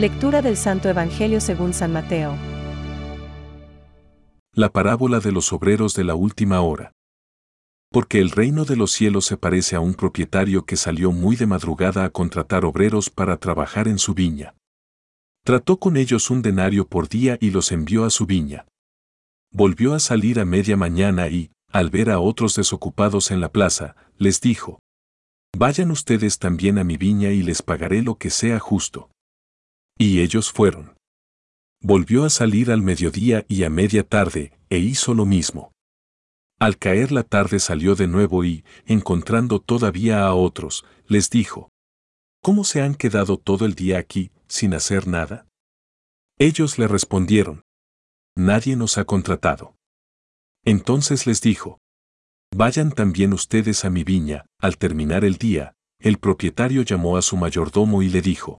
Lectura del Santo Evangelio según San Mateo. La parábola de los obreros de la última hora. Porque el reino de los cielos se parece a un propietario que salió muy de madrugada a contratar obreros para trabajar en su viña. Trató con ellos un denario por día y los envió a su viña. Volvió a salir a media mañana y, al ver a otros desocupados en la plaza, les dijo, Vayan ustedes también a mi viña y les pagaré lo que sea justo. Y ellos fueron. Volvió a salir al mediodía y a media tarde, e hizo lo mismo. Al caer la tarde salió de nuevo y, encontrando todavía a otros, les dijo, ¿Cómo se han quedado todo el día aquí, sin hacer nada? Ellos le respondieron, Nadie nos ha contratado. Entonces les dijo, Vayan también ustedes a mi viña, al terminar el día, el propietario llamó a su mayordomo y le dijo,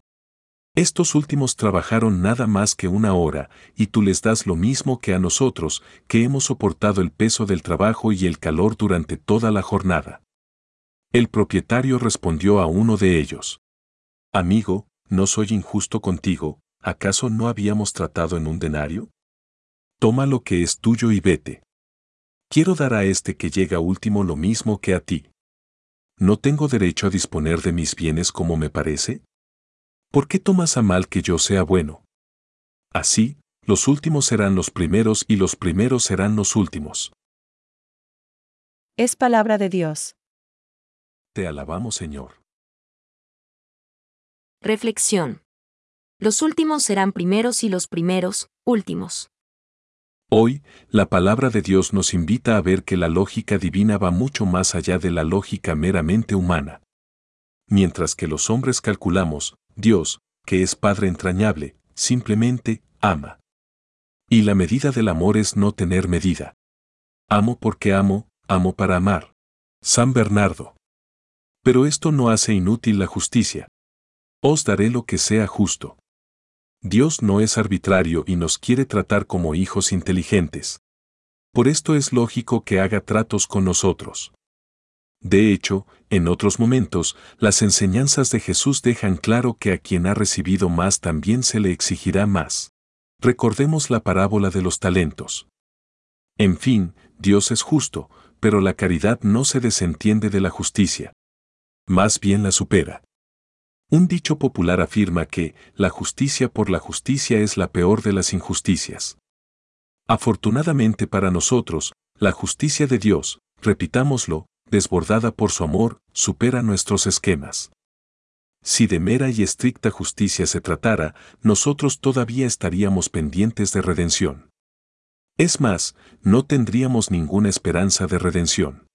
Estos últimos trabajaron nada más que una hora, y tú les das lo mismo que a nosotros, que hemos soportado el peso del trabajo y el calor durante toda la jornada. El propietario respondió a uno de ellos. Amigo, no soy injusto contigo, ¿acaso no habíamos tratado en un denario? Toma lo que es tuyo y vete. Quiero dar a este que llega último lo mismo que a ti. ¿No tengo derecho a disponer de mis bienes como me parece? ¿Por qué tomas a mal que yo sea bueno? Así, los últimos serán los primeros y los primeros serán los últimos. Es palabra de Dios. Te alabamos, Señor. Reflexión. Los últimos serán primeros y los primeros, últimos. Hoy, la palabra de Dios nos invita a ver que la lógica divina va mucho más allá de la lógica meramente humana. Mientras que los hombres calculamos, Dios, que es Padre entrañable, simplemente ama. Y la medida del amor es no tener medida. Amo porque amo, amo para amar. San Bernardo. Pero esto no hace inútil la justicia. Os daré lo que sea justo. Dios no es arbitrario y nos quiere tratar como hijos inteligentes. Por esto es lógico que haga tratos con nosotros. De hecho, en otros momentos, las enseñanzas de Jesús dejan claro que a quien ha recibido más también se le exigirá más. Recordemos la parábola de los talentos. En fin, Dios es justo, pero la caridad no se desentiende de la justicia más bien la supera. Un dicho popular afirma que la justicia por la justicia es la peor de las injusticias. Afortunadamente para nosotros, la justicia de Dios, repitámoslo, desbordada por su amor, supera nuestros esquemas. Si de mera y estricta justicia se tratara, nosotros todavía estaríamos pendientes de redención. Es más, no tendríamos ninguna esperanza de redención.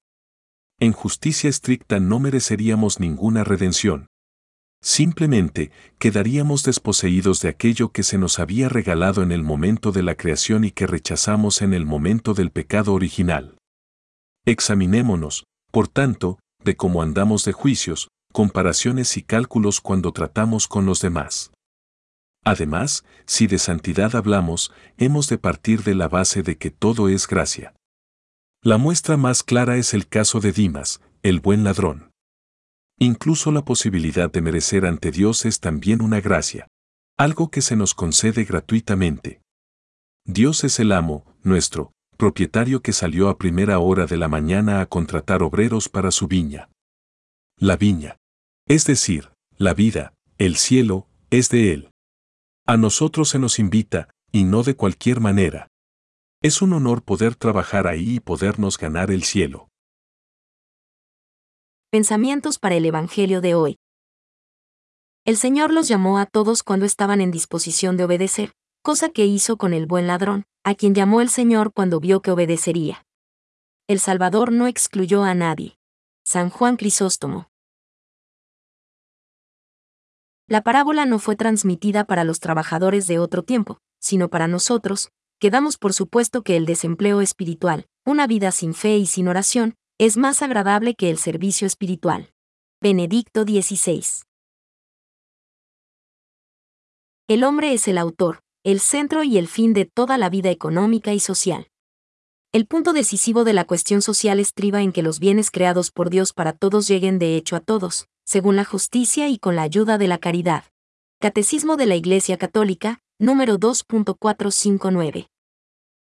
En justicia estricta no mereceríamos ninguna redención. Simplemente quedaríamos desposeídos de aquello que se nos había regalado en el momento de la creación y que rechazamos en el momento del pecado original. Examinémonos, por tanto, de cómo andamos de juicios, comparaciones y cálculos cuando tratamos con los demás. Además, si de santidad hablamos, hemos de partir de la base de que todo es gracia. La muestra más clara es el caso de Dimas, el buen ladrón. Incluso la posibilidad de merecer ante Dios es también una gracia, algo que se nos concede gratuitamente. Dios es el amo, nuestro, propietario que salió a primera hora de la mañana a contratar obreros para su viña. La viña, es decir, la vida, el cielo, es de Él. A nosotros se nos invita, y no de cualquier manera, es un honor poder trabajar ahí y podernos ganar el cielo. Pensamientos para el Evangelio de hoy. El Señor los llamó a todos cuando estaban en disposición de obedecer, cosa que hizo con el buen ladrón, a quien llamó el Señor cuando vio que obedecería. El Salvador no excluyó a nadie. San Juan Crisóstomo. La parábola no fue transmitida para los trabajadores de otro tiempo, sino para nosotros, quedamos por supuesto que el desempleo espiritual, una vida sin fe y sin oración, es más agradable que el servicio espiritual. Benedicto XVI. El hombre es el autor, el centro y el fin de toda la vida económica y social. El punto decisivo de la cuestión social estriba en que los bienes creados por Dios para todos lleguen de hecho a todos, según la justicia y con la ayuda de la caridad. Catecismo de la Iglesia Católica, número 2.459.